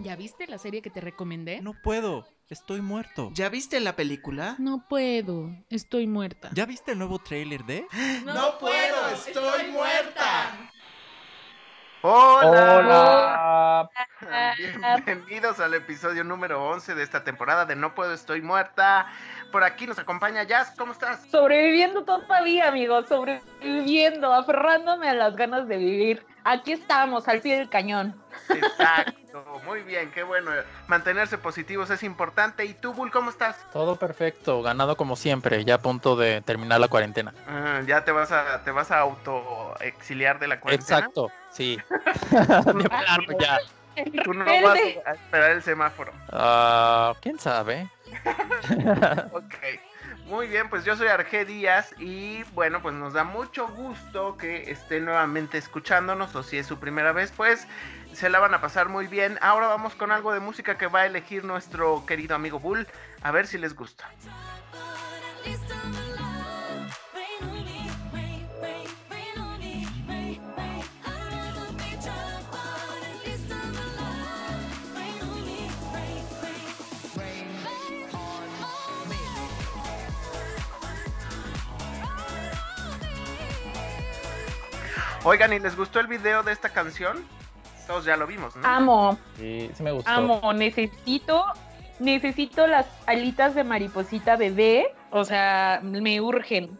¿Ya viste la serie que te recomendé? No puedo, estoy muerto. ¿Ya viste la película? No puedo, estoy muerta. ¿Ya viste el nuevo tráiler de? No, puedo, estoy muerta. Hola. Hola. Bienvenidos al episodio número 11 de esta temporada de No Puedo Estoy Muerta. Por aquí nos acompaña Jazz, ¿cómo estás? Sobreviviendo todavía, amigos, sobreviviendo, aferrándome a las ganas de vivir. Aquí estamos, al pie del cañón. Exacto, muy bien, qué bueno. Mantenerse positivos es importante. ¿Y tú, Bull, cómo estás? Todo perfecto, ganado como siempre, ya a punto de terminar la cuarentena. Ah, ya te vas a te vas a auto exiliar de la cuarentena. Exacto, sí. De plano, ya. Tú no vas a esperar el semáforo. Ah, ¿Quién sabe? Ok. Muy bien, pues yo soy Arge Díaz y bueno, pues nos da mucho gusto que esté nuevamente escuchándonos o si es su primera vez, pues se la van a pasar muy bien. Ahora vamos con algo de música que va a elegir nuestro querido amigo Bull, a ver si les gusta. Oigan, ¿y les gustó el video de esta canción? Todos ya lo vimos, ¿no? Amo, Sí, sí me gustó. amo, necesito, necesito las alitas de mariposita bebé, o sea, me urgen.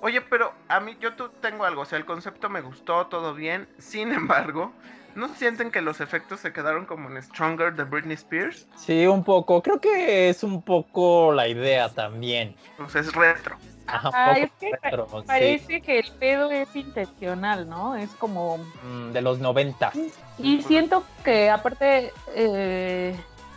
Oye, pero a mí yo tú tengo algo, o sea, el concepto me gustó, todo bien. Sin embargo, ¿no sienten que los efectos se quedaron como en Stronger de Britney Spears? Sí, un poco. Creo que es un poco la idea también. O sea, es retro. Ajá, Ah, es que retro. Parece que el pedo es intencional, ¿no? Es como... Mm, de los 90. Y siento que aparte eh,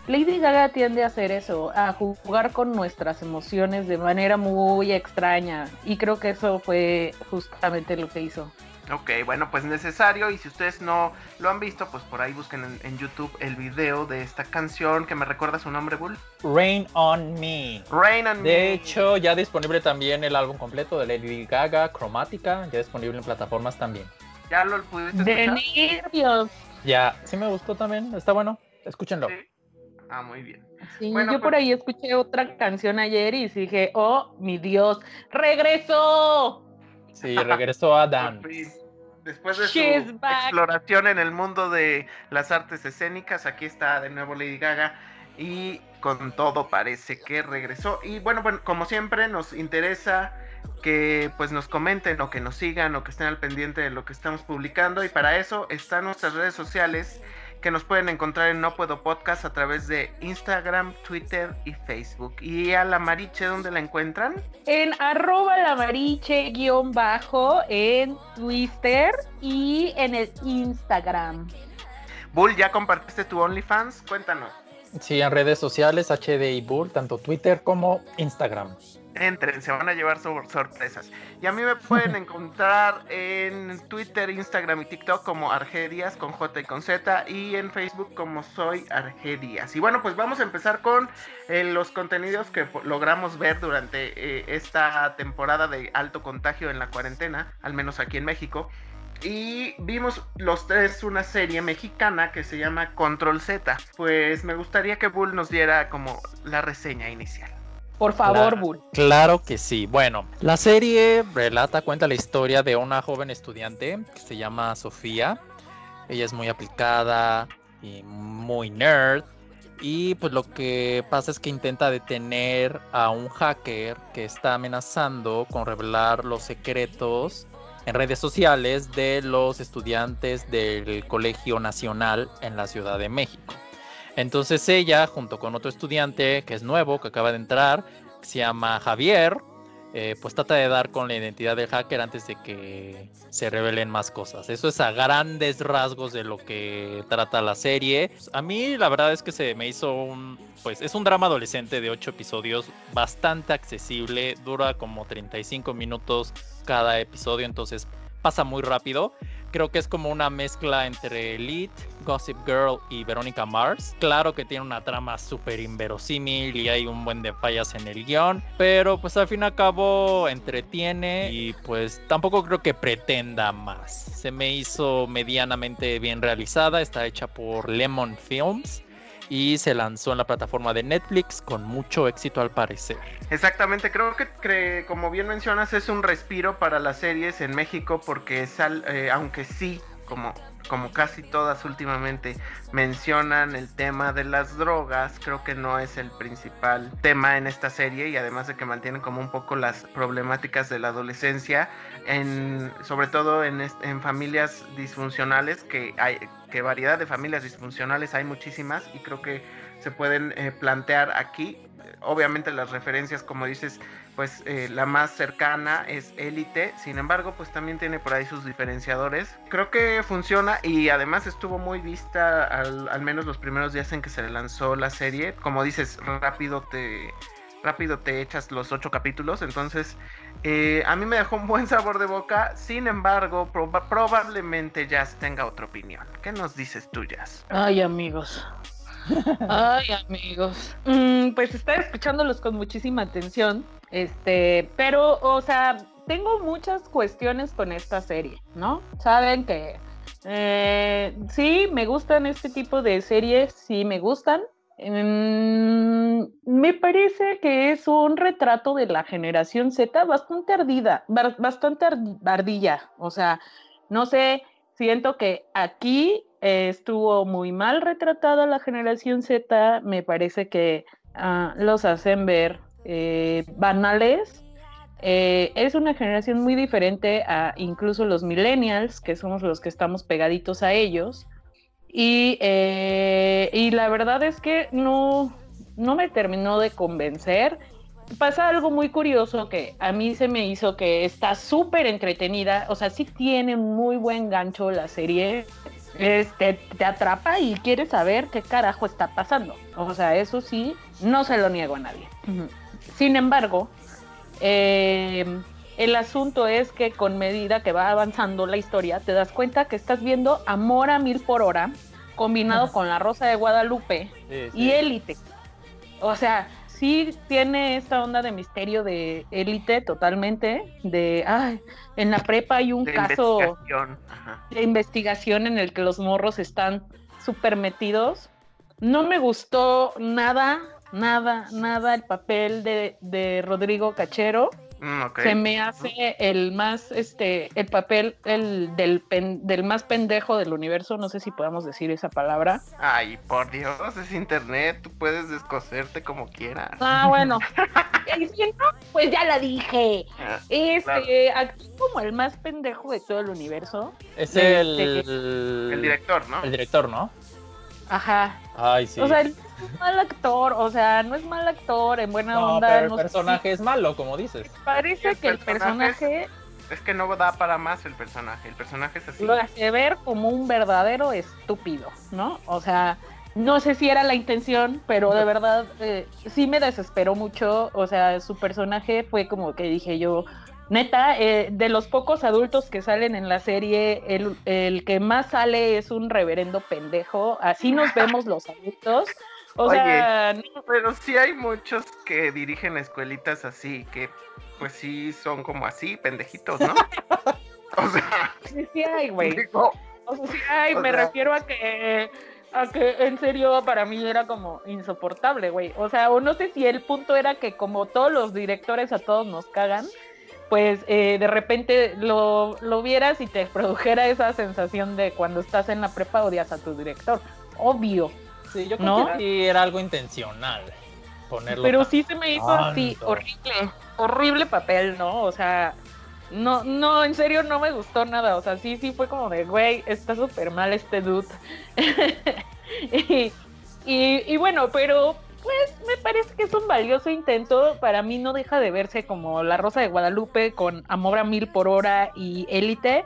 Lady Gaga tiende a hacer eso, a jugar con nuestras emociones de manera muy extraña. Y creo que eso fue justamente lo que hizo. Ok, bueno, pues necesario. Y si ustedes no lo han visto, pues por ahí busquen en, en YouTube el video de esta canción que me recuerda su nombre, Bull. Rain on Me. Rain on De Me. hecho, ya disponible también el álbum completo de Lady Gaga, Cromática, ya disponible en plataformas también. ¿Ya lo pudiste De escuchar? nervios. Ya, sí me gustó también, está bueno, escúchenlo. Sí. Ah, muy bien. Sí, Bueno, yo por pues- ahí escuché otra canción ayer y dije, oh, mi Dios, regresó. Sí, regresó a. Después de su back. exploración en el mundo de las artes escénicas, aquí está de nuevo Lady Gaga y con todo parece que regresó. Y bueno, bueno, como siempre nos interesa que pues nos comenten o que nos sigan o que estén al pendiente de lo que estamos publicando y para eso están nuestras redes sociales que nos pueden encontrar en No Puedo Podcast a través de Instagram, Twitter y Facebook. Y a la Mariche, ¿dónde la encuentran? En arroba la mariche guion bajo en Twitter y en el Instagram. Bull, ¿ya compartiste tu OnlyFans? Cuéntanos. Sí, en redes sociales, HDI Bull, tanto Twitter como Instagram. Entren, se van a llevar sor- sorpresas. Y a mí me pueden encontrar en Twitter, Instagram y TikTok como Argedias con J y con Z y en Facebook como soy Argedias. Y bueno, pues vamos a empezar con eh, los contenidos que logramos ver durante eh, esta temporada de alto contagio en la cuarentena, al menos aquí en México. Y vimos los tres una serie mexicana que se llama Control Z. Pues me gustaría que Bull nos diera como la reseña inicial. Por favor, Claro. Bull. Claro que sí. Bueno, la serie relata, cuenta la historia de una joven estudiante que se llama Sofía. Ella es muy aplicada y muy nerd. Y pues lo que pasa es que intenta detener a un hacker que está amenazando con revelar los secretos en redes sociales de los estudiantes del Colegio Nacional en la Ciudad de México. Entonces ella, junto con otro estudiante que es nuevo, que acaba de entrar, que se llama Javier, eh, pues trata de dar con la identidad del hacker antes de que se revelen más cosas. Eso es a grandes rasgos de lo que trata la serie. A mí la verdad es que se me hizo un, pues es un drama adolescente de 8 episodios bastante accesible, dura como 35 minutos cada episodio, entonces pasa muy rápido. Creo que es como una mezcla entre Elite, Gossip Girl y Verónica Mars. Claro que tiene una trama súper inverosímil y hay un buen de fallas en el guion, pero pues al fin y al cabo entretiene y pues tampoco creo que pretenda más. Se me hizo medianamente bien realizada, está hecha por Lemon Films. Y se lanzó en la plataforma de Netflix con mucho éxito al parecer. Exactamente, creo que, como bien mencionas es un respiro para las series en México porque sal, eh, aunque sí, como como casi todas últimamente mencionan el tema de las drogas, creo que no es el principal tema en esta serie y además de que mantienen como un poco las problemáticas de la adolescencia, en, sobre todo en, familias disfuncionales, que hay que variedad de familias disfuncionales hay muchísimas y creo que se pueden eh, plantear aquí. Obviamente las referencias, como dices, pues eh, la más cercana es Élite, sin embargo, pues también tiene por ahí sus diferenciadores. Creo que funciona y además estuvo muy vista al, menos los primeros días en que se lanzó la serie. Como dices, rápido te, rápido te echas los ocho capítulos, entonces eh, a mí me dejó un buen sabor de boca, sin embargo, probablemente Jazz tenga otra opinión. ¿Qué nos dices tú, Jazz? Ay, amigos. Ay, amigos. Mm, pues estaba escuchándolos con muchísima atención. Este, pero, o sea, tengo muchas cuestiones con esta serie, ¿no? Saben que eh, sí, me gustan este tipo de series, sí me gustan. Mm, me parece que es un retrato de la generación Z bastante ardida, bastante ardilla. O sea, no sé, siento que aquí estuvo muy mal retratada la generación Z. Me parece que ah, los hacen ver eh, banales. Eh, es una generación muy diferente a incluso los millennials, que somos los que estamos pegaditos a ellos. Y, eh, y la verdad es que no, no me terminó de convencer. Pasa algo muy curioso que a mí se me hizo que está súper entretenida, o sea, sí tiene muy buen gancho la serie, este, te atrapa y quieres saber qué carajo está pasando. O sea, eso sí, no se lo niego a nadie. Sin embargo, em, el asunto es que con medida que va avanzando la historia, te das cuenta que estás viendo Amor a mil por hora combinado con La Rosa de Guadalupe y Élite. O sea, sí tiene esta onda de misterio de élite totalmente, de, ay, en la prepa hay un caso de investigación en el que los morros están súper metidos. No me gustó nada nada, nada el papel de, de Rodrigo Cachero. Mm, Se me hace el más, este, el papel el del, del más pendejo del universo, no sé si podamos decir esa palabra. Ay, por Dios, es internet, tú puedes descoserte como quieras. Ah, bueno. pues ya la dije. Ah, este, aquí como el más pendejo de todo el universo. Es el... el director, ¿no? El director, ¿no? Ajá. Ay, sí. O sea, es mal actor, o sea, no es mal actor, en buena onda. el personaje es malo, como dices. Parece que el personaje... Es, que no da para más el personaje, el personaje es así. Lo hace ver como un verdadero estúpido, ¿no? O sea, no sé si era la intención, pero de verdad eh, sí me desesperó mucho, o sea, su personaje fue como que dije yo, neta, eh, de los pocos adultos que salen en la serie, el, el, que más sale es un reverendo pendejo. Así nos vemos los adultos. O sea, pero sí hay muchos que dirigen escuelitas así, que pues sí son como así, pendejitos, ¿no? o sea, sí, sí hay, güey. O sea, sí hay, me refiero a que a que en serio para mí era como insoportable, güey. O sea, o no sé si el punto era que como todos los directores a todos nos cagan, pues eh, de repente lo, lo, vieras y te produjera esa sensación de cuando estás en la prepa odias a tu director. Obvio. Sí, yo creo que era algo intencional ponerlo. Pero sí se me hizo así, horrible, horrible papel, ¿no? O sea, no, no, en serio no me gustó nada. O sea, sí, sí fue como de, güey, está súper mal este dude. y, y bueno, pero pues me parece que es un valioso intento. Para mí no deja de verse como La Rosa de Guadalupe con Amor a Mil por Hora y Élite.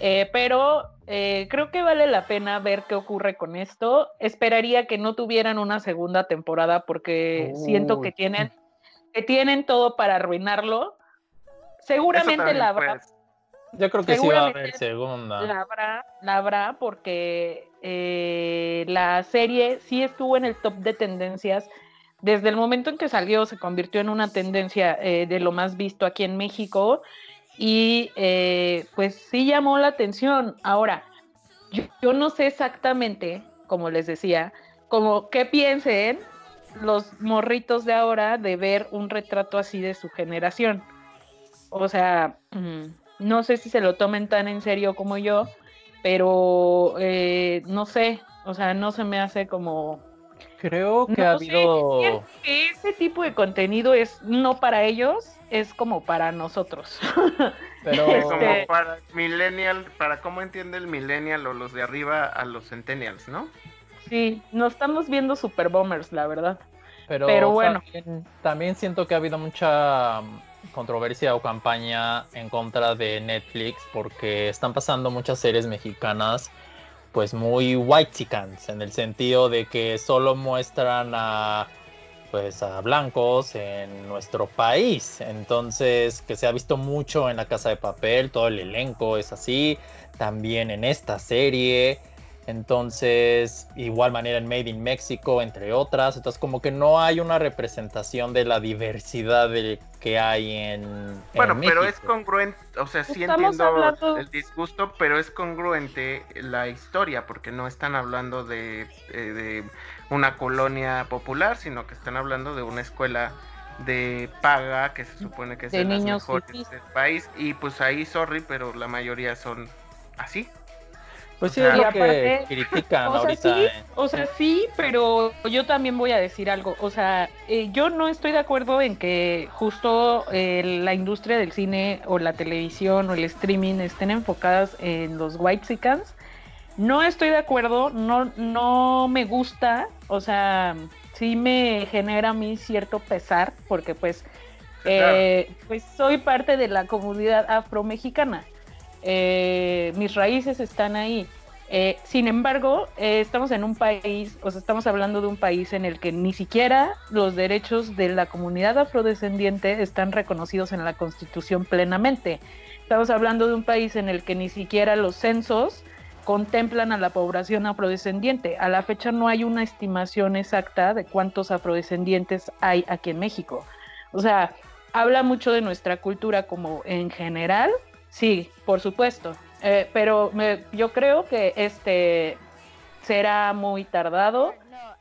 Eh, pero eh, creo que vale la pena ver qué ocurre con esto. Esperaría que no tuvieran una segunda temporada porque siento que tienen, que tienen todo para arruinarlo. Seguramente la habrá. Pues. Yo creo que sí va a haber segunda. La habrá, la habrá porque eh, la serie sí estuvo en el top de tendencias desde el momento en que salió se convirtió en una tendencia eh, de lo más visto aquí en México y eh, pues sí llamó la atención. Ahora, yo, no sé exactamente, como les decía, como qué piensen los morritos de ahora de ver un retrato así de su generación. O sea, mm, no sé si se lo tomen tan en serio como yo, pero eh, no sé, o sea, no se me hace como... Creo que no ha sé, habido... ese tipo de contenido es no para ellos, es como para nosotros. Pero Es como Este- para millennial, para cómo entiende el millennial o los de arriba a los centennials, ¿no? sí, nos estamos viendo super bombers, la verdad. Pero, Pero bueno. también, también siento que ha habido mucha mm, controversia o campaña en contra de Netflix porque están pasando muchas series mexicanas pues muy white chicans en el sentido de que solo muestran a pues a blancos en nuestro país. Entonces, que se ha visto mucho en La Casa de Papel, todo el elenco es así, también en esta serie. Entonces, igual manera en Made in Mexico, entre otras. Entonces, como que no hay una representación de la diversidad de- que hay en. en Bueno, pero es congruente, o sea, sí Estamos entiendo hablando- el disgusto, pero es congruente la historia, porque no están hablando de, eh, de una colonia popular, sino que están hablando de una escuela de paga que se supone que es De de, las niños mejores fifís. del país, y pues ahí, sorry, pero la mayoría son así. Pues sí, o sea, es lo aparte- que critican O sea, ahorita. sí, eh. o sea, sí, pero yo también voy a decir algo. O sea, eh, yo no estoy de acuerdo en que justo eh, la industria del cine o la televisión o el streaming estén enfocadas en los white No estoy de acuerdo, no, no me gusta, o sea, sí me genera a mí cierto pesar, porque pues, eh, pues soy parte de la comunidad afromexicana. Eh, mis raíces están ahí. Eh, sin embargo, eh, estamos en un país, o sea, estamos hablando de un país en el que ni siquiera los derechos de la comunidad afrodescendiente están reconocidos en la Constitución plenamente. Estamos hablando de un país en el que ni siquiera los censos contemplan a la población afrodescendiente. A la fecha no hay una estimación exacta de cuántos afrodescendientes hay aquí en México. O sea, habla mucho de nuestra cultura como en general, sí, por supuesto, eh, pero me- yo creo que este será muy tardado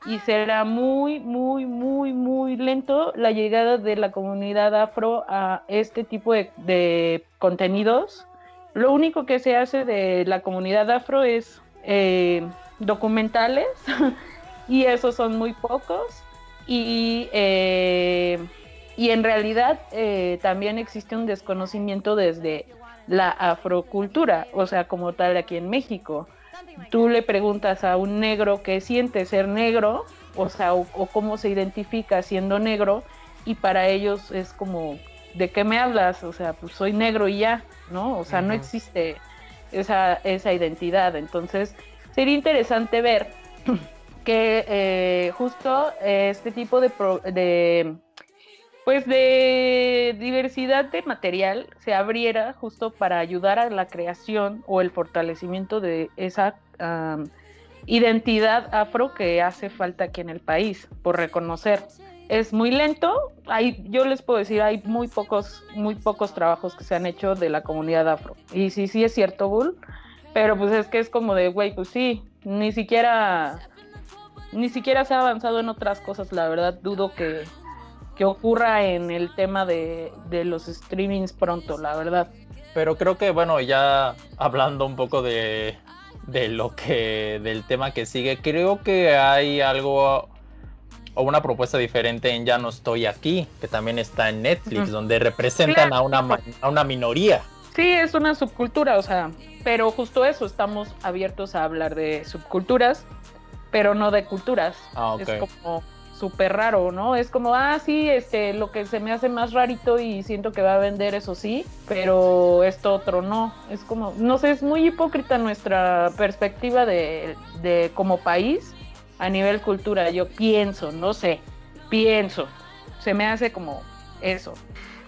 y será muy, muy, muy, muy lento la llegada de la comunidad afro a este tipo de, contenidos. Lo único que se hace de la comunidad afro es eh, documentales y esos son muy pocos y, eh, y en realidad eh, también existe un desconocimiento desde la afrocultura, o sea, como tal aquí en México. Tú le preguntas a un negro qué siente ser negro, o sea, o, o cómo se identifica siendo negro, y para ellos es como, ¿de qué me hablas? O sea, pues soy negro y ya, ¿no? O sea, no existe esa, esa identidad. Entonces, sería interesante ver que eh, justo eh, este tipo de, pro- de pues de diversidad de material se abriera justo para ayudar a la creación o el fortalecimiento de esa am, identidad afro que hace falta aquí en el país por reconocer. Es muy lento, hay, yo les puedo decir, hay muy pocos, muy pocos trabajos que se han hecho de la comunidad afro. Y sí, sí es cierto, Bull, pero pues es que es como de, güey, pues sí, ni siquiera, ni siquiera se ha avanzado en otras cosas, la verdad, dudo que, que ocurra en el tema de, de los streamings pronto, la verdad. Pero creo que, bueno, ya hablando un poco de, de lo que, del tema que sigue, creo que hay algo o una propuesta diferente en Ya no estoy aquí, que también está en Netflix, donde representan Claro. a, una, a una minoría. Sí, es una subcultura, o sea, pero justo eso, estamos abiertos a hablar de subculturas, pero no de culturas. Ah, ok. Es como súper raro, ¿no? Es como, ah, sí, este, lo que se me hace más rarito y siento que va a vender, eso sí, pero esto otro no. Es como, no sé, es muy hipócrita nuestra perspectiva de, de como país a nivel cultura. Yo pienso, no sé, pienso. Se me hace como eso.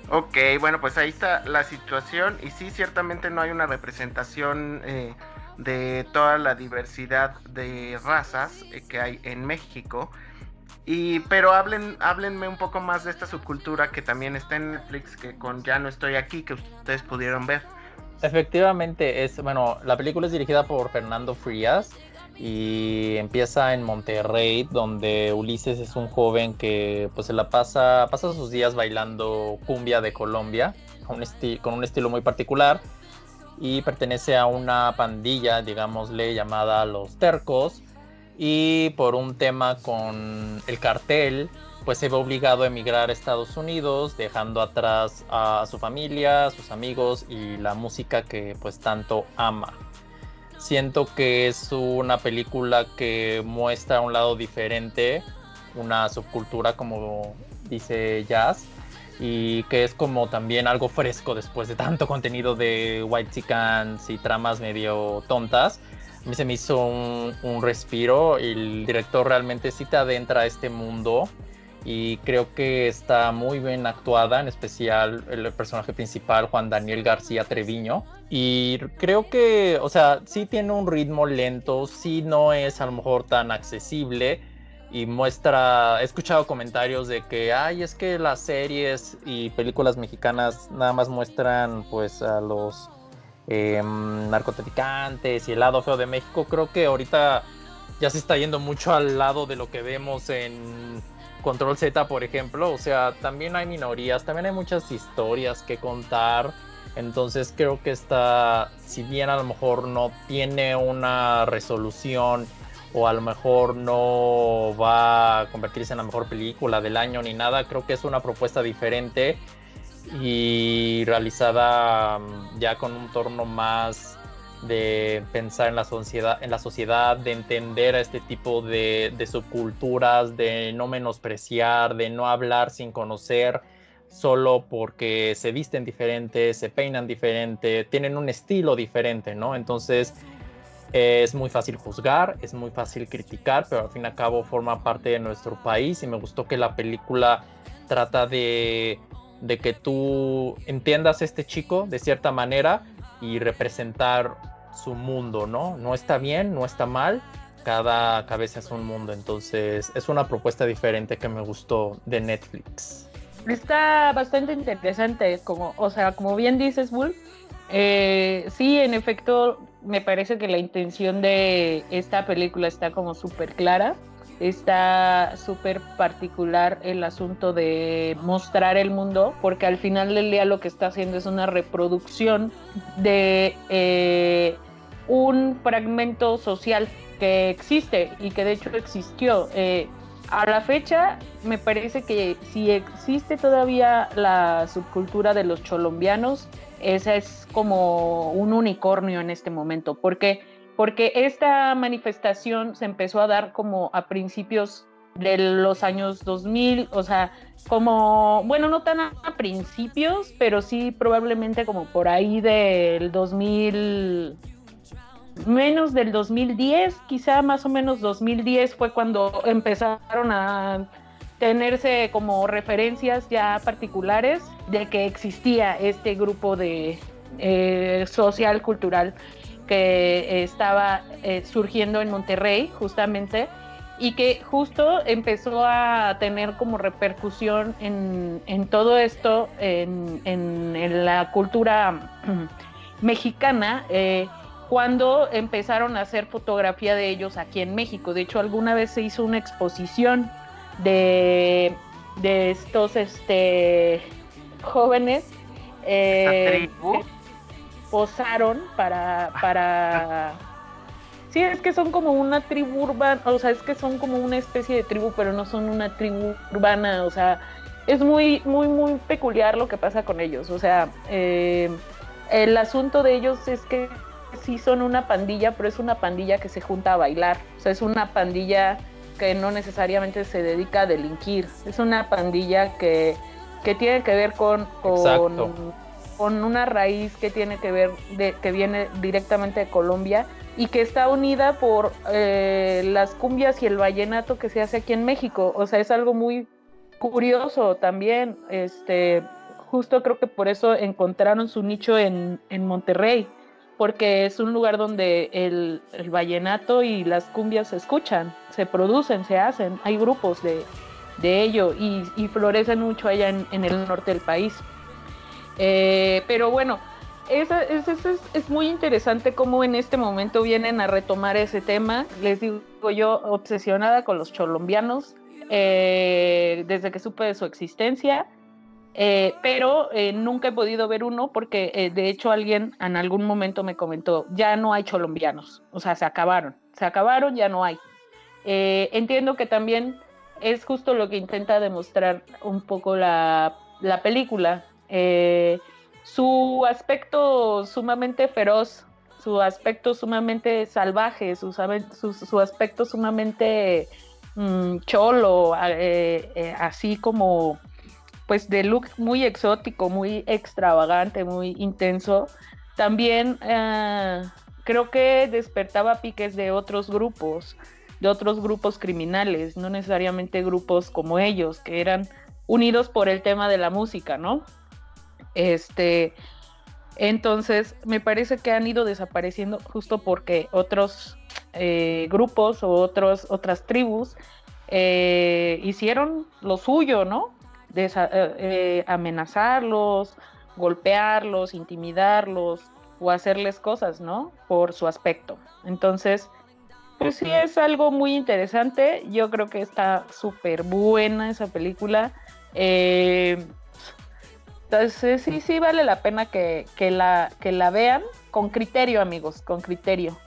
Ok, bueno, pues ahí está la situación y sí, ciertamente no hay una representación eh, de toda la diversidad de razas eh, que hay en México. Y, pero hablen, háblenme un poco más de esta subcultura que también está en Netflix, que con Ya no estoy aquí, que ustedes pudieron ver. Efectivamente, es, bueno, la película es dirigida por Fernando Frías y empieza en Monterrey, donde Ulises es un joven que pues se la pasa, pasa sus días bailando cumbia de Colombia, con un, con un estilo muy particular, y pertenece a una pandilla, digámosle, llamada Los Tercos, y por un tema con el cartel, pues se ve obligado a emigrar a Estados Unidos, dejando atrás a su familia, a sus amigos y la música que pues tanto ama. Siento que es una película que muestra un lado diferente, una subcultura como dice Jazz, y que es como también algo fresco después de tanto contenido de White Chickens y tramas medio tontas. Se me hizo un, un respiro el director realmente sí te adentra a este mundo y creo que está muy bien actuada, en especial el personaje principal, Juan Daniel García Treviño. Y creo que, o sea, sí tiene un ritmo lento, sí no es a lo mejor tan accesible y muestra, he escuchado comentarios de que, ay, es que las series y películas mexicanas nada más muestran pues a los em, narcotraficantes y el lado feo de México. Creo que ahorita ya se está yendo mucho al lado de lo que vemos en Control Z, por ejemplo, o sea, también hay minorías, también hay muchas historias que contar. Entonces creo que está, si bien a lo mejor no tiene una resolución o a lo mejor no va a convertirse en la mejor película del año ni nada, creo que es una propuesta diferente y realizada mm, ya con un torno más de pensar en la sociedad, en la sociedad, de entender a este tipo de, subculturas, de no menospreciar, de no hablar sin conocer, solo porque se visten diferente, se peinan diferente, tienen un estilo diferente, ¿no? Entonces es muy fácil juzgar, es muy fácil criticar, pero al fin y al cabo forma parte de nuestro país y me gustó que la película trata de, de que tú entiendas a este chico de cierta manera y representar su mundo, ¿no? No está bien, no está mal, cada cabeza es un mundo, entonces es una propuesta diferente que me gustó de Netflix. Está bastante interesante, como, o sea, como bien dices, Bull, eh, sí, en efecto, me parece que la intención de esta película está como súper clara. Está súper particular el asunto de mostrar el mundo, porque al final del día lo que está haciendo es una reproducción de eh, un fragmento social que existe y que de hecho existió. Eh, a la fecha me parece que si existe todavía la subcultura de los cholombianos, esa es como un unicornio en este momento, porque porque esta manifestación se empezó a dar como a principios de los años 2000, o sea, como, bueno, no tan a, principios, pero sí probablemente como por ahí del 2000, menos del 2010, quizá más o menos 2010 fue cuando empezaron a tenerse como referencias ya particulares de que existía este grupo de eh, social cultural que estaba eh, surgiendo en Monterrey justamente y que justo empezó a tener como repercusión en, todo esto, en, la cultura mexicana. Eh, cuando empezaron a hacer fotografía de ellos aquí en México. De hecho, alguna vez se hizo una exposición de, de estos este, jóvenes eh, posaron para, para... Sí, es que son como una tribu urbana, o sea, es que son como una especie de tribu, pero no son una tribu urbana, o sea, es muy, muy, muy peculiar lo que pasa con ellos, o sea, eh, el asunto de ellos es que sí son una pandilla, pero es una pandilla que se junta a bailar. O sea, es una pandilla que no necesariamente se dedica a delinquir. Es una pandilla que, tiene que ver con, con, una raíz que tiene que ver, de, que viene directamente de Colombia y que está unida por eh, las cumbias y el vallenato que se hace aquí en México. O sea, es algo muy curioso también. Este, justo creo que por eso encontraron su nicho en, en Monterrey porque es un lugar donde el, vallenato y las cumbias se escuchan, se producen, se hacen, hay grupos de, ello y, florecen mucho allá en, el norte del país. Eh, pero bueno, es, es, es, es, muy interesante cómo en este momento vienen a retomar ese tema. Les digo yo, obsesionada con los cholombianos eh, desde que supe de su existencia, eh, pero nunca he podido ver uno porque de hecho alguien en algún momento me comentó, ya no hay cholombianos, o sea, se acabaron, se acabaron, ya no hay. entiendo que también es justo lo que intenta demostrar un poco la, la película su aspecto sumamente feroz, su aspecto sumamente salvaje, su, aspecto sumamente mm, cholo, eh, eh, así como pues de look muy exótico, muy extravagante, muy intenso, también eh, creo que despertaba piques de otros grupos, de otros grupos criminales, no necesariamente grupos como ellos, que eran unidos por el tema de la música, ¿no? Este, entonces, me parece que han ido desapareciendo justo porque otros eh, grupos o otros, otras tribus eh, hicieron lo suyo, ¿no? Eh, amenazarlos, golpearlos, intimidarlos o hacerles cosas, ¿no? Por su aspecto. Entonces, pues sí es algo muy interesante. Yo creo que está súper buena esa película. Eh, entonces sí, sí vale la pena que, la, que la vean con criterio, amigos, con criterio.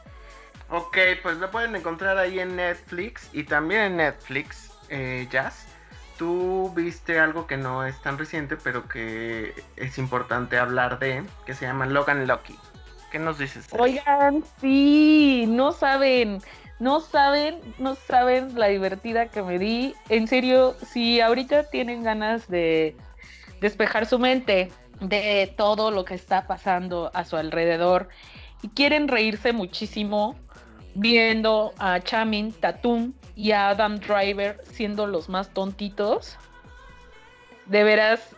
Ok, pues la pueden encontrar ahí en Netflix y también en Netflix, eh, Jazz. Tú viste algo que no es tan reciente, pero que es importante hablar de, que se llama Logan Lucky. ¿Qué nos dices? Oigan, sí, no saben, no saben, no saben la divertida que me di. En serio, si ahorita tienen ganas de despejar su mente de todo lo que está pasando a su alrededor y quieren reírse muchísimo viendo a Chamin Tatum y a Adam Driver siendo los más tontitos. De veras,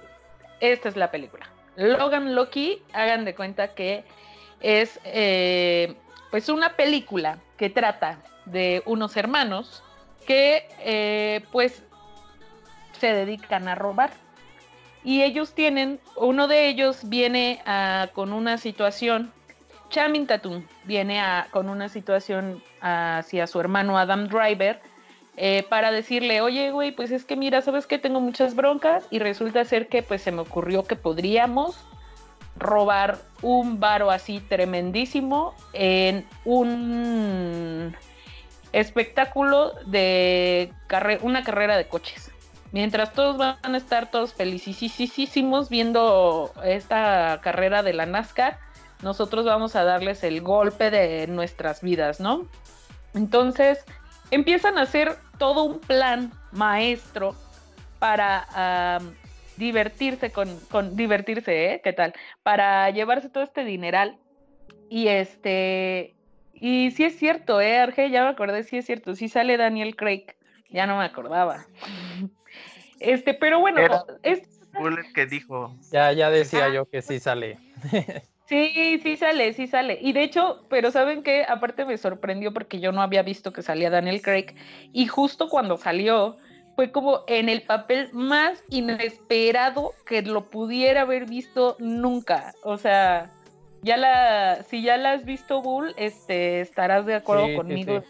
esta es la película. Logan Loki, hagan de cuenta que es eh, pues una película que trata de unos hermanos que eh, pues se dedican a robar y ellos tienen, uno de ellos viene con una situación, Chamin Tatum viene con una situación hacia su hermano Adam Driver eh, para decirle, oye, güey, pues es que mira, sabes que tengo muchas broncas y resulta ser que pues se me ocurrió que podríamos robar un varo así tremendísimo en un espectáculo de una carrera de coches. Mientras todos van a estar todos felicísimos viendo esta carrera de la NASCAR, nosotros vamos a darles el golpe de nuestras vidas, ¿no? Entonces, empiezan a hacer todo un plan maestro para divertirse con, con, divertirse, ¿eh? ¿Qué tal? Para llevarse todo este dineral. Y este, y sí es cierto, ¿eh? Arge, ya me acordé, sí es cierto, sí sale Daniel Craig, ya no me acordaba. Este, pero bueno, es que dijo. Ya, ya decía yo que sí sale. Sí, sí sale, sí sale. Y de hecho, pero ¿saben qué? Aparte me sorprendió porque yo no había visto que salía Daniel Craig. Y justo cuando salió, fue como en el papel más inesperado que lo pudiera haber visto nunca. O sea, ya la, si ya la has visto, Bull, este, estarás de acuerdo conmigo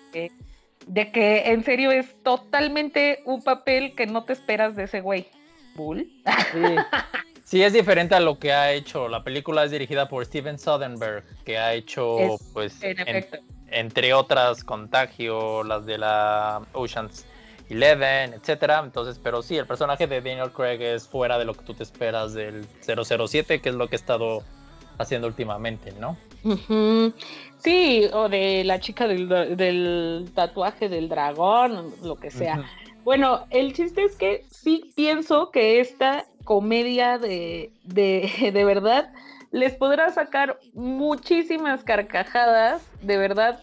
de que en serio es totalmente un papel que no te esperas de ese güey. Bull. Sí. es diferente a lo que ha hecho. La película es dirigida por Steven Soderbergh, que ha hecho, pues, entre otras, Contagio, las de la Oceans Eleven, etcétera. Entonces, pero sí, el personaje de Daniel Craig es fuera de lo que tú te esperas del 007, que es lo que he estado haciendo últimamente, ¿no? Sí, o de la chica del, tatuaje del dragón, lo que sea. Bueno, el chiste es que sí pienso que esta comedia de, de, de verdad les podrá sacar muchísimas carcajadas, de verdad.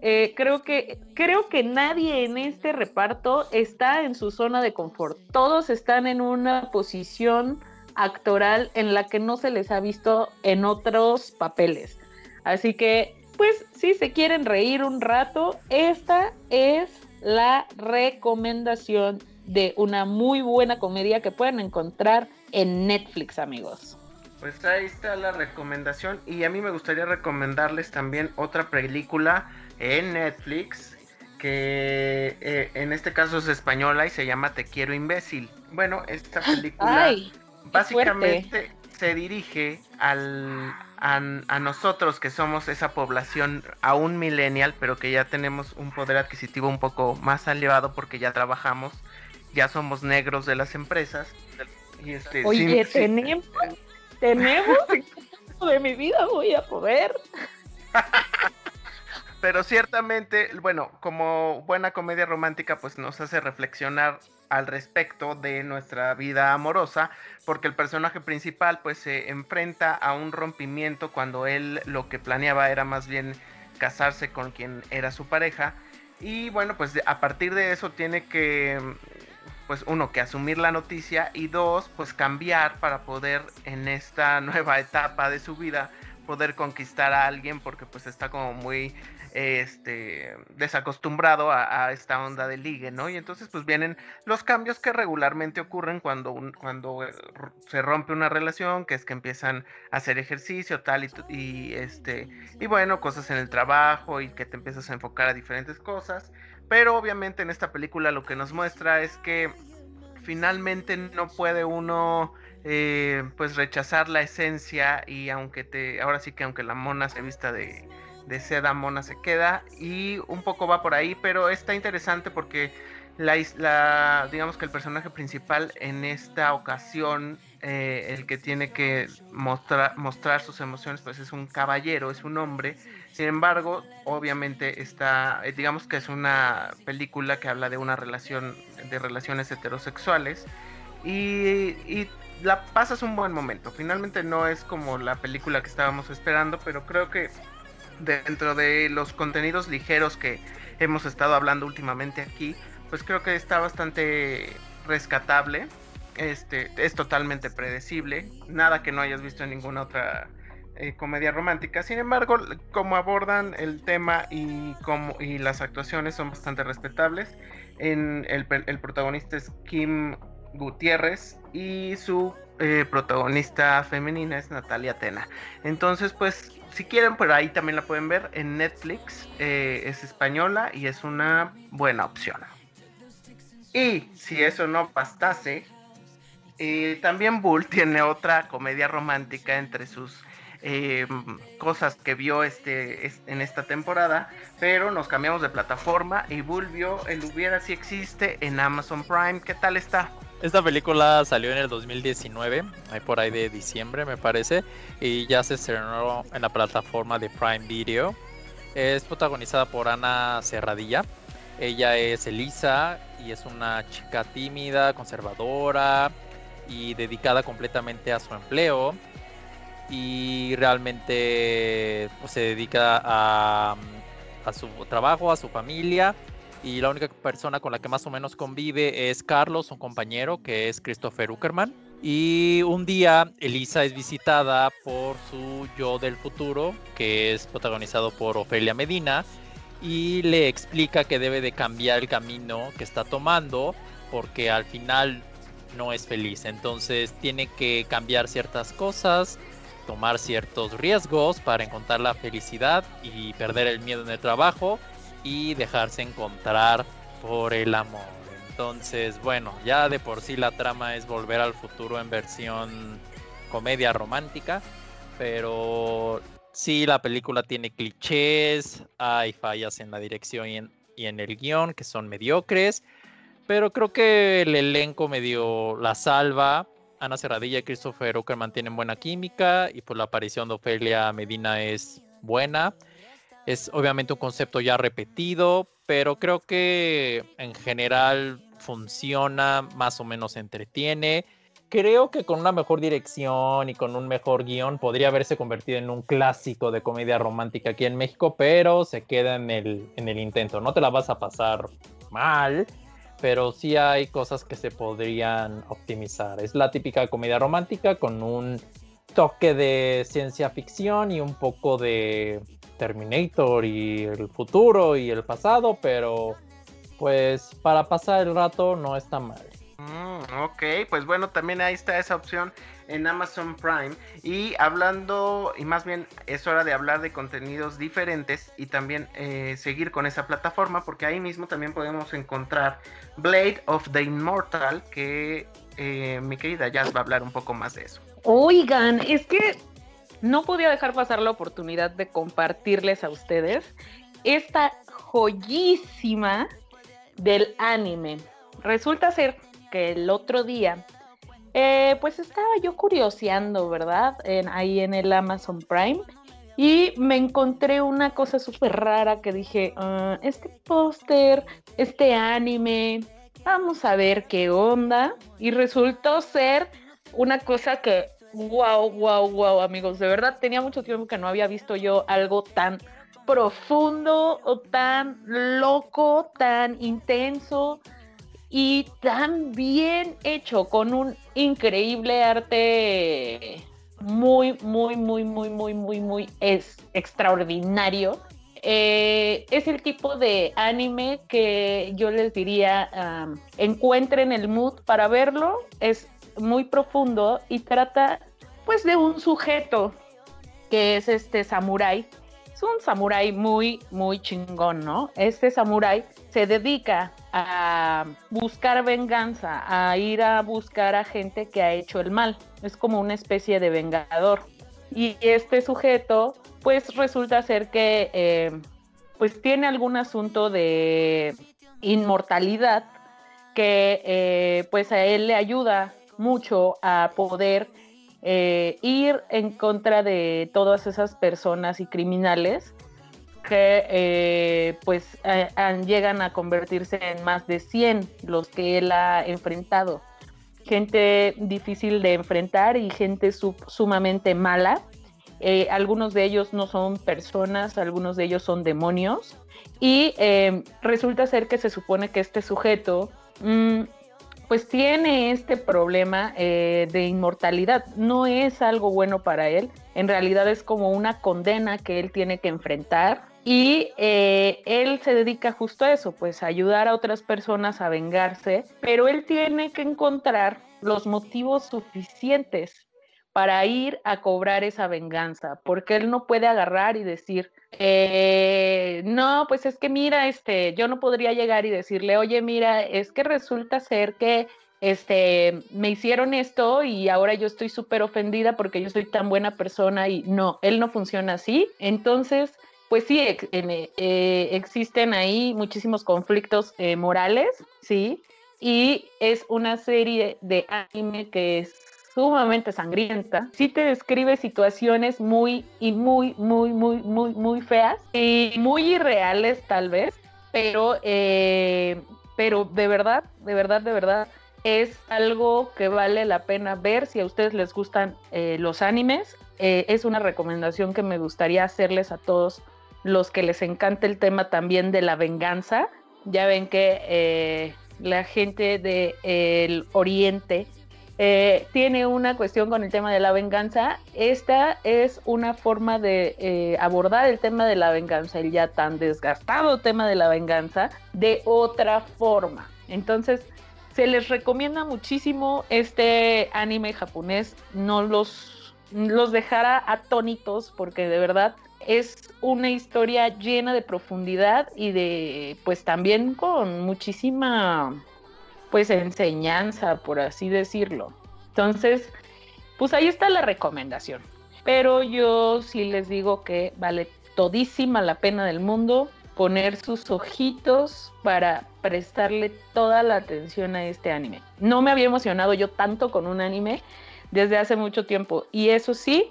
Eh, creo que creo que nadie en este reparto está en su zona de confort. Todos están en una posición actoral en la que no se les ha visto en otros papeles. Así que, pues, si se quieren reír un rato, esta es la recomendación de una muy buena comedia que pueden encontrar en Netflix, amigos. Pues ahí está la recomendación y a mí me gustaría recomendarles también otra película en Netflix que eh, en este caso es española y se llama Te quiero imbécil. Bueno, esta película Ay, básicamente se dirige al, a, a nosotros que somos esa población aún millennial, pero que ya tenemos un poder adquisitivo un poco más elevado porque ya trabajamos, ya somos negros de las empresas. Y este, Oye, sí- sí- tenemos, tenemos, de mi vida voy a poder. Pero ciertamente, bueno, como buena comedia romántica, pues nos hace reflexionar al respecto de nuestra vida amorosa, porque el personaje principal pues se enfrenta a un rompimiento cuando él lo que planeaba era más bien casarse con quien era su pareja. Y bueno, pues a partir de eso tiene que pues uno que asumir la noticia y dos, pues cambiar para poder en esta nueva etapa de su vida poder conquistar a alguien porque pues está como muy este desacostumbrado a, esta onda de ligue, ¿no? Y entonces pues vienen los cambios que regularmente ocurren cuando cuando eh, se rompe una relación, que es que empiezan a hacer ejercicio tal y, y este y bueno, cosas en el trabajo y que te empiezas a enfocar a diferentes cosas, pero obviamente en esta película lo que nos muestra es que finalmente no puede uno eh, pues rechazar la esencia y aunque te ahora sí que aunque la mona se vista de de seda mona se queda y un poco va por ahí, pero está interesante porque la, la- digamos que el personaje principal en esta ocasión, eh, el que tiene que mostrar, mostrar sus emociones, pues es un caballero, es un hombre. Sin embargo, obviamente está, eh, digamos que es una película que habla de una relación, de relaciones heterosexuales y, y la pasas un buen momento. Finalmente no es como la película que estábamos esperando, pero creo que dentro de los contenidos ligeros que hemos estado hablando últimamente aquí, pues creo que está bastante rescatable. Este es totalmente predecible, nada que no hayas visto en ninguna otra eh, comedia romántica. Sin embargo, como abordan el tema y como y las actuaciones son bastante respetables. En el protagonista es Kim Gutiérrez y su eh, protagonista femenina es Natalia Tena. Entonces, pues, si quieren, por ahí también la pueden ver en Netflix. eh, es española y es una buena opción. Y si eso no bastase, eh, también Bull tiene otra comedia romántica entre sus eh, cosas que vio este, es- en esta temporada, pero nos cambiamos de plataforma y Bull vio el Hubiera si existe en Amazon Prime. ¿Qué tal está? Esta película salió en el 2019, ahí por ahí de diciembre me parece, y ya se estrenó en la plataforma de Prime Video. Es protagonizada por Ana Serradilla. Ella es Elisa y es una chica tímida, conservadora y dedicada completamente a su empleo. Y realmente pues, se dedica a, a su trabajo, a su familia y la única persona con la que más o menos convive es Carlos, un compañero que es Christopher Uckerman. Y un día Elisa es visitada por su yo del futuro, que es protagonizado por Ofelia Medina, y le explica que debe de cambiar el camino que está tomando porque al final no es feliz. Entonces tiene que cambiar ciertas cosas, tomar ciertos riesgos para encontrar la felicidad y perder el miedo en el trabajo y dejarse encontrar por el amor. Entonces, bueno, ya de por sí la trama es volver al futuro en versión comedia romántica, pero sí la película tiene clichés, hay fallas en la dirección y en, el guion que son mediocres, pero creo que el elenco medio la salva. Ana Serradilla y Christopher Uckerman tienen buena química y pues la aparición de Ofelia Medina es buena. Es obviamente un concepto ya repetido, pero creo que en general funciona, más o menos entretiene. Creo que con una mejor dirección y con un mejor guion podría haberse convertido en un clásico de comedia romántica aquí en México, pero se queda en el, en el intento. No te la vas a pasar mal, pero sí hay cosas que se podrían optimizar. Es la típica comedia romántica con un toque de ciencia ficción y un poco de Terminator y el futuro y el pasado, pero pues para pasar el rato no está mal. Mm, Ok, pues bueno, también ahí está esa opción en Amazon Prime. Y hablando, y más bien es hora de hablar de contenidos diferentes y también eh, seguir con esa plataforma, porque ahí mismo también podemos encontrar Blade of the Immortal, que eh, mi querida Jazz va a hablar un poco más de eso. Oigan, es que no podía dejar pasar la oportunidad de compartirles a ustedes esta joyísima del anime. Resulta ser que el otro día, eh, pues estaba yo curioseando, ¿verdad? En, ahí en el Amazon Prime. Y me encontré una cosa súper rara que dije, ah, este póster, este anime, vamos a ver qué onda. Y resultó ser una cosa que, wow, wow, wow, amigos, de verdad tenía mucho tiempo que no había visto yo algo tan profundo o tan loco, tan intenso y tan bien hecho, con un increíble arte muy, muy, muy, muy, muy, muy, muy es extraordinario. Eh, es el tipo de anime que yo les diría, encuentren el mood para verlo, es muy profundo y trata pues de un sujeto que es este samurái es un samurái muy, muy chingón, ¿no? Este samurái se dedica a buscar venganza, a ir a buscar a gente que ha hecho el mal. Es como una especie de vengador. Y este sujeto, pues resulta ser que, eh, pues tiene algún asunto de inmortalidad que, eh, pues a él le ayuda mucho a poder eh, ir en contra de todas esas personas y criminales que eh, pues llegan a convertirse en más de 100 los que él ha enfrentado. Gente difícil de enfrentar y gente sumamente mala. Eh, algunos de ellos no son personas, algunos de ellos son demonios. Y resulta ser que se supone que este sujeto mm, pues tiene este problema eh, de inmortalidad. No es algo bueno para él, en realidad es como una condena que él tiene que enfrentar. Y eh, él se dedica justo a eso, pues a ayudar a otras personas a vengarse, pero él tiene que encontrar los motivos suficientes para ir a cobrar esa venganza, porque él no puede agarrar y decir, eh, no, pues es que mira, este, yo no podría llegar y decirle, oye, mira, es que resulta ser que este, me hicieron esto y ahora yo estoy súper ofendida porque yo soy tan buena persona y no, él no funciona así. Entonces, pues sí, eh, existen ahí muchísimos conflictos eh, morales, sí, y es una serie de anime que es sumamente sangrienta. Sí te describe situaciones muy y muy, muy, muy, muy, muy feas y muy irreales tal vez, pero, eh, pero de verdad, de verdad, de verdad, es algo que vale la pena ver si a ustedes les gustan eh, los animes. Eh, es una recomendación que me gustaría hacerles a todos los que les encanta el tema también de la venganza. Ya ven que la gente del oriente eh, tiene una cuestión con el tema de la venganza. Esta es una forma de eh, abordar el tema de la venganza, el ya tan desgastado tema de la venganza, de otra forma. Entonces, se les recomienda muchísimo este anime japonés. No los, los dejará atónitos porque de verdad es una historia llena de profundidad y de, pues también con muchísima pues enseñanza, por así decirlo. Entonces, pues ahí está la recomendación. Pero yo sí les digo que vale todísima la pena del mundo poner sus ojitos para prestarle toda la atención a este anime. No me había emocionado yo tanto con un anime desde hace mucho tiempo. Y eso sí,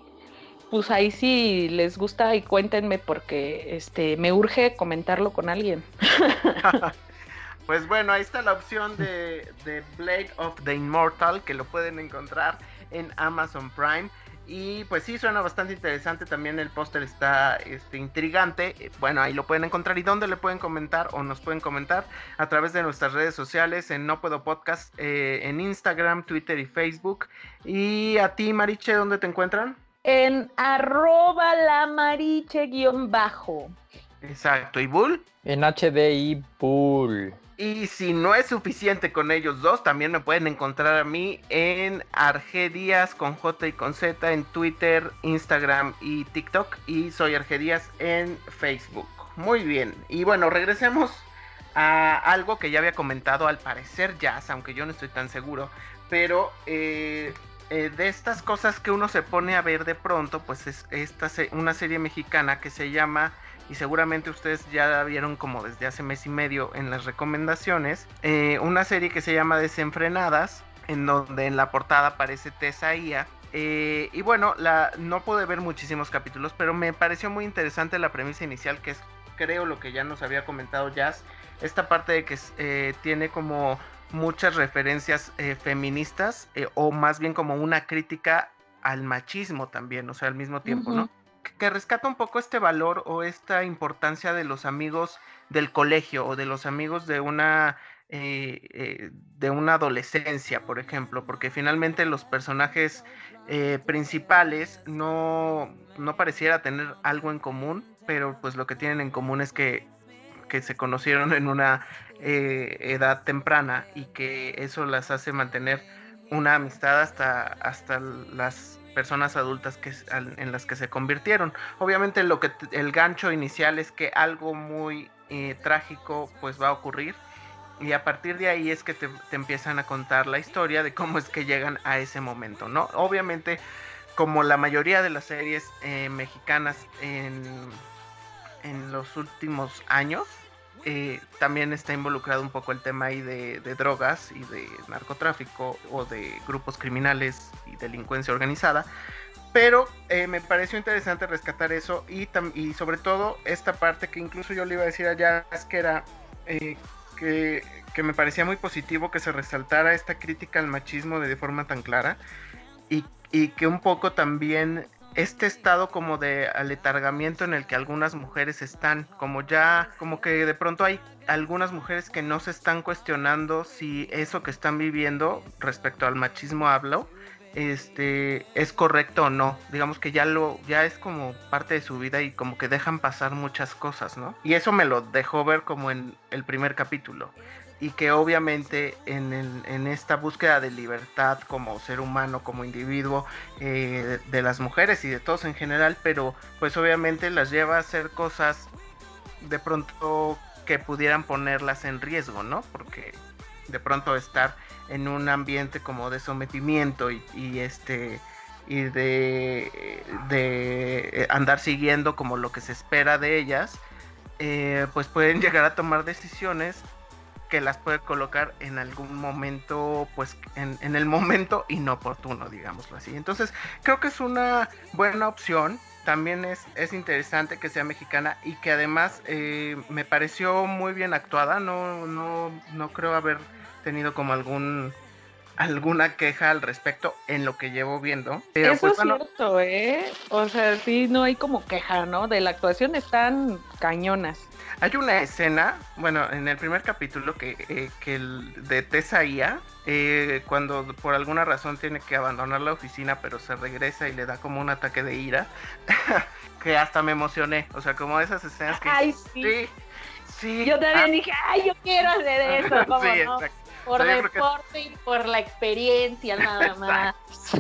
pues ahí sí les gusta y cuéntenme porque este me urge comentarlo con alguien. Pues bueno, ahí está la opción de, Blade of the Immortal que lo pueden encontrar en Amazon Prime. Y pues sí, suena bastante interesante. También el póster está este, intrigante. Bueno, ahí lo pueden encontrar. ¿Y dónde le pueden comentar o nos pueden comentar? A través de nuestras redes sociales en No Puedo Podcast, eh, en Instagram, Twitter y Facebook. Y a ti, Mariche, ¿dónde te encuentran? En arroba la mariche guion bajo. Exacto. ¿Y Bull? En HDI Bull. Y si no es suficiente con ellos dos, también me pueden encontrar a mí en Argedias con J y con Z en Twitter, Instagram y TikTok. Y soy Argedias en Facebook. Muy bien. Y bueno, regresemos a algo que ya había comentado al parecer Jazz, aunque yo no estoy tan seguro. Pero eh, eh, de estas cosas que uno se pone a ver de pronto, pues es esta una serie mexicana que se llama y seguramente ustedes ya la vieron como desde hace mes y medio en las recomendaciones, eh, una serie que se llama Desenfrenadas, en donde en la portada aparece Tessa Ia. Eh, y bueno, la, no pude ver muchísimos capítulos, pero me pareció muy interesante la premisa inicial, que es creo lo que ya nos había comentado Jazz, esta parte de que eh, tiene como muchas referencias feministas, o más bien como una crítica al machismo también, o sea, al mismo tiempo, ¿no? Que rescata un poco este valor o esta importancia de los amigos del colegio o de los amigos de una eh, eh, de una adolescencia, por ejemplo, porque finalmente los personajes eh, principales no, no pareciera tener algo en común, pero pues lo que tienen en común es que, que se conocieron en una edad temprana y que eso las hace mantener una amistad hasta, hasta las personas adultas que, en las que se convirtieron. Obviamente lo que el gancho inicial es que algo muy eh, trágico pues va a ocurrir y a partir de ahí es que te, empiezan a contar la historia de cómo es que llegan a ese momento, ¿no? Obviamente como la mayoría de las series eh, mexicanas en, en los últimos años, eh, también está involucrado un poco el tema ahí de, drogas y de narcotráfico o de grupos criminales y delincuencia organizada. Pero eh, me pareció interesante rescatar eso y, y, sobre todo esta parte que incluso yo le iba a decir allá, es que era eh, que, que, me parecía muy positivo que se resaltara esta crítica al machismo de, de forma tan clara y, y que un poco también este estado como de aletargamiento en el que algunas mujeres están, como ya, como que de pronto hay algunas mujeres que no se están cuestionando si eso que están viviendo respecto al machismo hablo, este es correcto o no. Digamos que ya lo ya es como parte de su vida y como que dejan pasar muchas cosas, ¿no? Y eso me lo dejó ver como en el primer capítulo y que obviamente en, en, esta búsqueda de libertad como ser humano, como individuo, eh, de las mujeres y de todos en general, pero pues obviamente las lleva a hacer cosas de pronto que pudieran ponerlas en riesgo, ¿no? Porque de pronto estar en un ambiente como de sometimiento y, y este y de, de andar siguiendo como lo que se espera de ellas, eh, pues pueden llegar a tomar decisiones que las puede colocar en algún momento, pues en, el momento inoportuno, digámoslo así. Entonces, creo que es una buena opción. También es, es interesante que sea mexicana y que además eh, me pareció muy bien actuada. No, no, no creo haber tenido como algún alguna queja al respecto en lo que llevo viendo. Pero Eso pues, es cierto, ¿eh? O sea, sí, no hay como queja, ¿no? De la actuación están cañonas. Hay una escena, bueno, en el primer capítulo que, eh, que el de Tessa Ia, eh, cuando por alguna razón tiene que abandonar la oficina, pero se regresa y le da como un ataque de ira, que hasta me emocioné. O sea, como esas escenas que... Ay, sí. sí. Yo también ah. dije, ay, yo quiero hacer eso. sí, exacto. Por deporte y por la experiencia, nada más.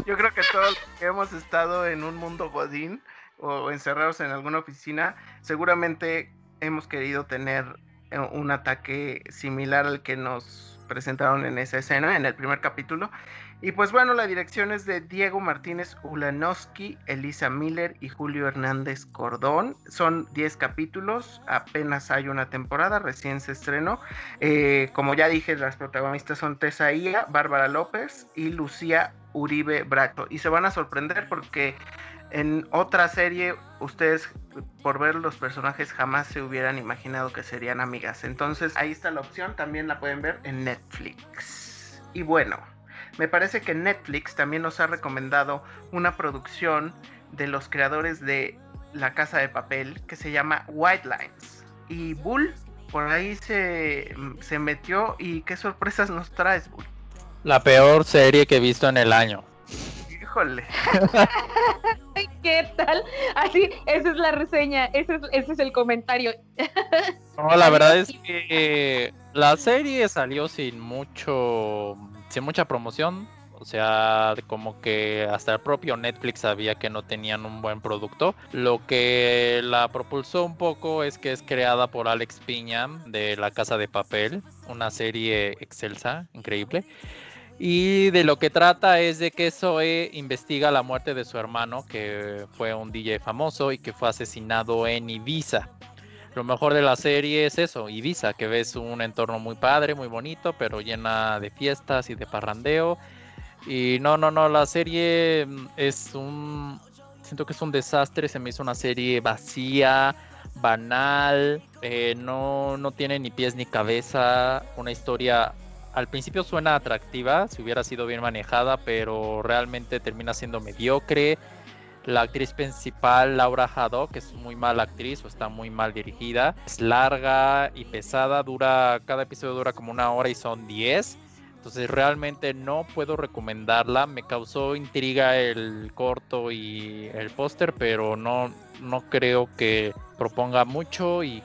Yo creo que todos que hemos estado en un mundo godín o encerrados en alguna oficina, seguramente hemos querido tener eh, un ataque similar al que nos presentaron en esa escena, en el primer capítulo. Y pues bueno, la dirección es de Diego Martínez Ulanowski, Elisa Miller y Julio Hernández Cordón. Son 10 capítulos, apenas hay una temporada, recién se estrenó. Eh, como ya dije, las protagonistas son Tessa Ia, Bárbara López y Lucía Uribe Brato. Y se van a sorprender porque en otra serie, ustedes por ver los personajes jamás se hubieran imaginado que serían amigas. Entonces ahí está la opción, también la pueden ver en Netflix. Y bueno, me parece que Netflix también nos ha recomendado una producción de los creadores de La Casa de Papel que se llama White Lines. Y Bull por ahí se, se metió y qué sorpresas nos traes, Bull. La peor serie que he visto en el año. Híjole. ¿Qué tal? Así, esa es la reseña, ese es, ese es el comentario. No, la verdad es que la serie salió sin mucho, mucha promoción. O sea, como que hasta el propio Netflix sabía que no tenían un buen producto. Lo que la propulsó un poco es que es creada por Alex Piña de La Casa de Papel, una serie excelsa, increíble. Y de lo que trata es de que Zoe investiga la muerte de su hermano, que fue un DJ famoso y que fue asesinado en Ibiza. Lo mejor de la serie es eso, Ibiza, que ves un entorno muy padre, muy bonito, pero llena de fiestas y de parrandeo. Y no, no, no, la serie mm, es un... Siento que es un desastre, se me hizo una serie vacía, banal, eh, no, no tiene ni pies ni cabeza, una historia al principio suena atractiva si hubiera sido bien manejada, pero realmente termina siendo mediocre. La actriz principal, Laura Haddock, es muy mala actriz o está muy mal dirigida. Es larga y pesada, dura, cada episodio dura como una hora y son 10. Entonces realmente no puedo recomendarla. Me causó intriga el corto y el póster, pero no, no creo que proponga mucho y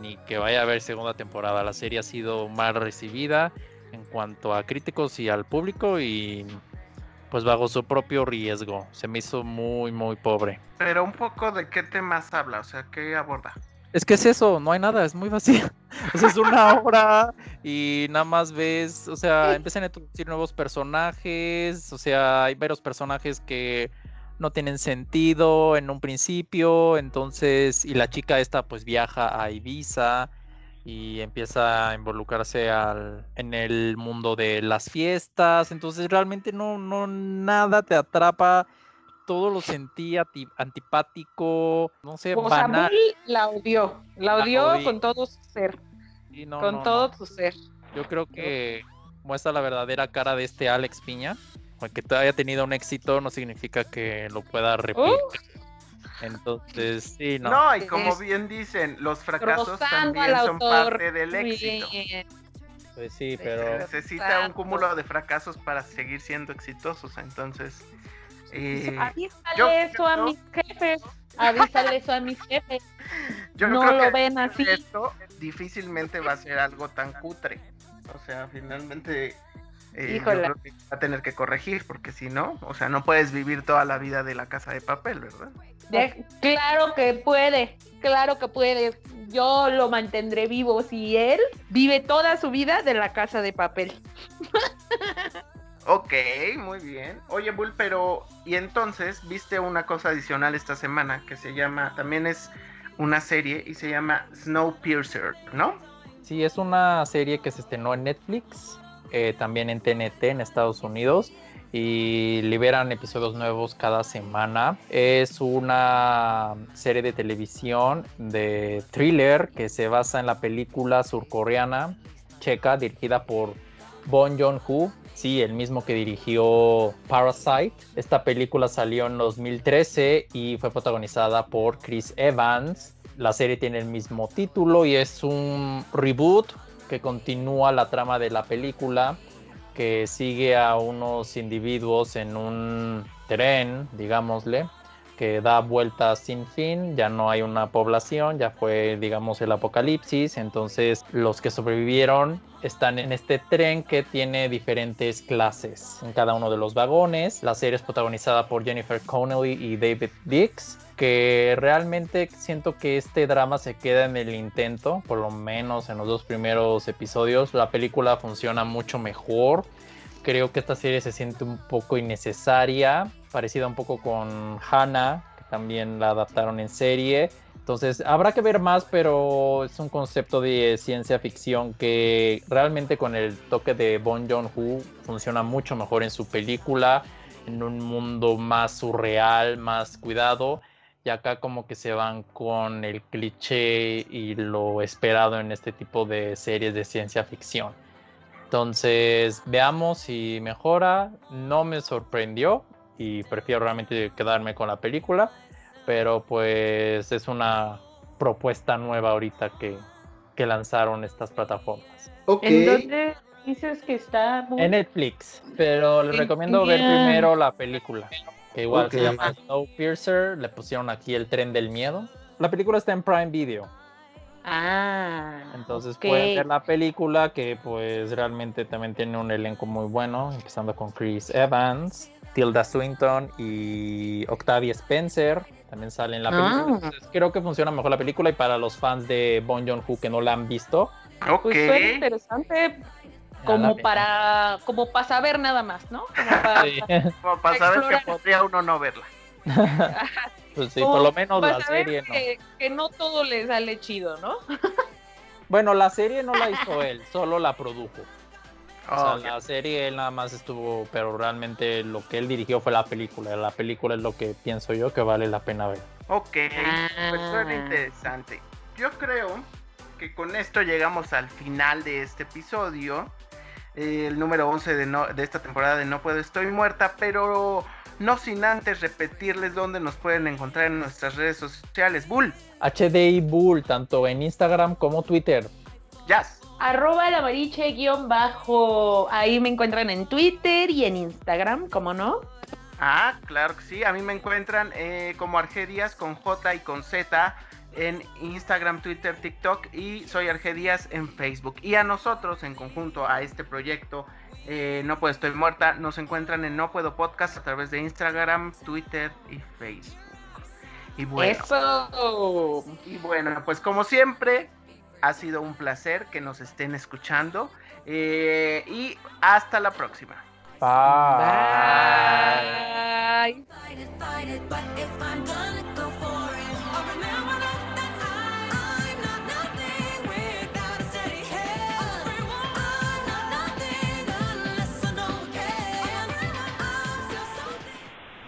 ni que vaya a haber segunda temporada. La serie ha sido mal recibida en cuanto a críticos y al público y pues bajo su propio riesgo. Se me hizo muy, muy pobre. Pero un poco de qué temas habla, o sea, qué aborda. Es que es eso, no hay nada, es muy vacío. es una obra y nada más ves, o sea, empiezan a introducir nuevos personajes, o sea, hay varios personajes que no tienen sentido en un principio, entonces, y la chica esta pues viaja a Ibiza y empieza a involucrarse al, en el mundo de las fiestas, entonces realmente no, no nada te atrapa, todo lo sentí antipático, no sé, pues banal. la odió, la odió con todo su ser, con todo su ser. Yo creo que muestra la verdadera cara de este Alex Piña, aunque haya tenido un éxito no significa que lo pueda repetir. Entonces, sí, no. No, y como bien dicen, los fracasos también son parte del éxito. Pues sí, pero... necesita un cúmulo de fracasos para seguir siendo exitosos, entonces... Eh, avísale eso a mis jefes, avísale eso a mis jefes. Yo no lo ven así. Esto difícilmente va a ser algo tan cutre. O sea, finalmente eh, va a tener que corregir, porque si no, o sea, no puedes vivir toda la vida de la casa de papel, ¿verdad? claro que puede, claro que puede. Yo lo mantendré vivo si él vive toda su vida de la casa de papel. ok, muy bien. Oye, Bull, pero y entonces viste una cosa adicional esta semana que se llama, también es una serie y se llama Snowpiercer, ¿no? Sí, es una serie que se estrenó en Netflix, eh, también en TNT en Estados Unidos y liberan episodios nuevos cada semana. Es una serie de televisión de thriller que se basa en la película surcoreana checa dirigida por Bon Joon-ho, sí, el mismo que dirigió Parasite. Esta película salió en 2013 y fue protagonizada por Chris Evans. La serie tiene el mismo título y es un reboot que continúa la trama de la película que sigue a unos individuos en un tren, digámosle, que da vueltas sin fin, ya no hay una población, ya fue, digamos, el apocalipsis, entonces los que sobrevivieron están en este tren que tiene diferentes clases en cada uno de los vagones. La serie es protagonizada por Jennifer Connelly y David Dix que realmente siento que este drama se queda en el intento, por lo menos en los dos primeros episodios. La película funciona mucho mejor. Creo que esta serie se siente un poco innecesaria, parecida un poco con Hannah, que también la adaptaron en serie. Entonces habrá que ver más, pero es un concepto de ciencia ficción que realmente con el toque de Bon Joon-ho funciona mucho mejor en su película, en un mundo más surreal, más cuidado y acá como que se van con el cliché y lo esperado en este tipo de series de ciencia ficción. Entonces, veamos si mejora. No me sorprendió y prefiero realmente quedarme con la película, pero pues es una propuesta nueva ahorita que, que lanzaron estas plataformas. ¿En dónde dices que está? En Netflix, pero les recomiendo ver primero la película. Que igual se Ok. llama Snowpiercer. Le pusieron aquí el tren del miedo. La película está en Prime Video. Ah. Entonces ok. pueden ver la película que pues realmente también tiene un elenco muy bueno, empezando con Chris Evans, Tilda Swinton y Octavia Spencer. También sale en la película. Ah. Entonces, creo que funciona mejor la película y para los fans de Bon Joon-ho que no la han visto, Ok. Pues suena interesante como para como para saber nada más, ¿no? Como para, Sí. Como para saber que podría uno no verla. Pues sí, como por lo menos para la saber serie no. que, que no todo le sale chido, ¿no? Bueno, la serie no la hizo él, solo la produjo. O sea, la serie él nada más estuvo, pero realmente lo que él dirigió fue la película. La película es lo que pienso yo que vale la pena ver. Ok, pues suena Ah. interesante. Yo creo que con esto llegamos al final de este episodio. Eh, el número 11 de, no- de esta temporada de No Puedo Estoy Muerta, pero no sin antes repetirles dónde nos pueden encontrar en nuestras redes sociales. Bull, HDI Bull, tanto en Instagram como Twitter. Jazz, Arroba la mariche guion bajo. Ahí me encuentran en Twitter y en Instagram, ¿cómo no? Ah, claro que sí. A mí me encuentran eh, como Argedias con J y con Z en Instagram, Twitter, TikTok y soy Argedias en Facebook. Y a nosotros en conjunto a este proyecto eh, No Puedo Estoy Muerta nos encuentran en No Puedo Podcast a través de Instagram, Twitter y Facebook. Y bueno, Eso. y bueno, pues como siempre, ha sido un placer que nos estén escuchando. eh, y hasta la próxima. Bye. fight